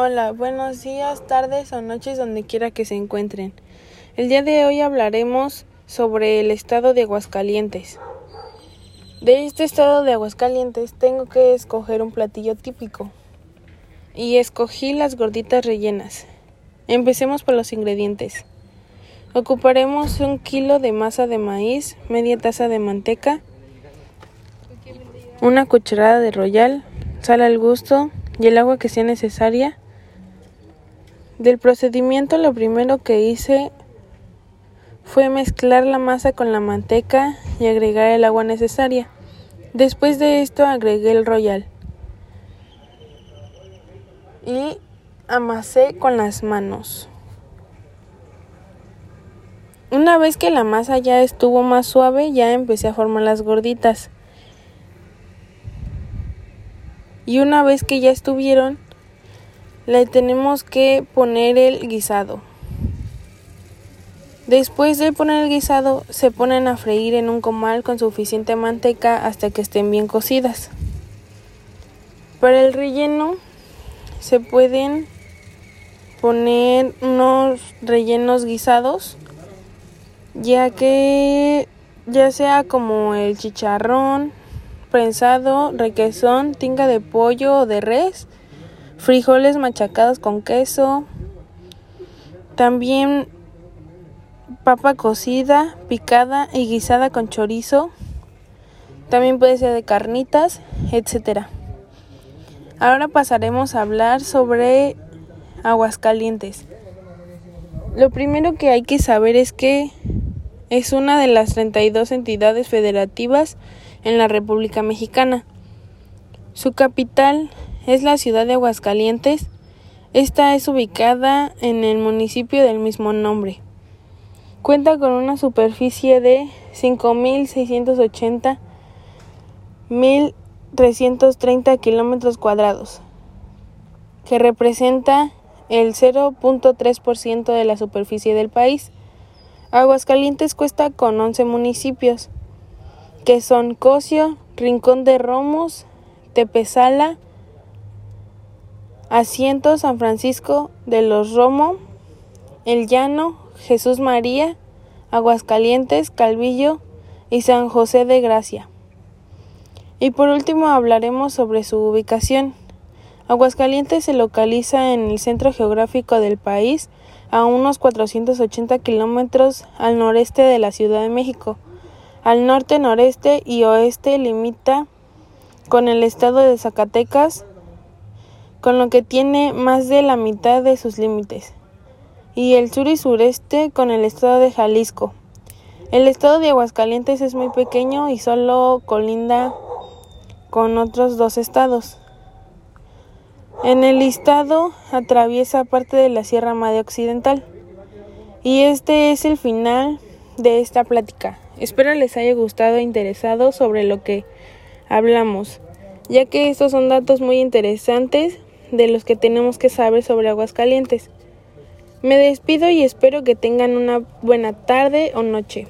Hola, buenos días, tardes o noches donde quiera que se encuentren. El día de hoy hablaremos sobre el estado de Aguascalientes. De este estado de Aguascalientes tengo que escoger un platillo típico y escogí las gorditas rellenas. Empecemos por los ingredientes. Ocuparemos un kilo de masa de maíz, media taza de manteca, una cucharada de royal, sal al gusto y el agua que sea necesaria del procedimiento lo primero que hice fue mezclar la masa con la manteca y agregar el agua necesaria. Después de esto agregué el royal y amasé con las manos. Una vez que la masa ya estuvo más suave, ya empecé a formar las gorditas. Y una vez que ya estuvieron, le tenemos que poner el guisado. Después de poner el guisado, se ponen a freír en un comal con suficiente manteca hasta que estén bien cocidas. Para el relleno se pueden poner unos rellenos guisados, ya que ya sea como el chicharrón, prensado, requesón, tinga de pollo o de res, frijoles machacados con queso, también papa cocida, picada y guisada con chorizo, también puede ser de carnitas, etc. Ahora pasaremos a hablar sobre Aguascalientes. Lo primero que hay que saber es que es una de las 32 entidades federativas en la República Mexicana. Su capital es la ciudad de Aguascalientes. Esta es ubicada en el municipio del mismo nombre. Cuenta con una superficie de 5.680.330 kilómetros cuadrados, que representa el 0.3% de la superficie del país. Aguascalientes cuesta con 11 municipios, que son Cocio, Rincón de Romos, Tepezala, Asiento San Francisco de los Romo, El Llano, Jesús María, Aguascalientes, Calvillo y San José de Gracia. Y por último hablaremos sobre su ubicación. Aguascalientes se localiza en el centro geográfico del país, a unos 480 kilómetros al noreste de la Ciudad de México. Al norte, noreste y oeste limita con el estado de Zacatecas, con lo que tiene más de la mitad de sus límites, y el sur y sureste con el estado de Jalisco. El estado de Aguascalientes es muy pequeño y solo colinda con otros dos estados. En el estado atraviesa parte de la Sierra Madre Occidental. Y este es el final de esta plática. Espero les haya gustado e interesado sobre lo que hablamos, ya que estos son datos muy interesantes de los que tenemos que saber sobre Aguascalientes. Me despido y espero que tengan una buena tarde o noche.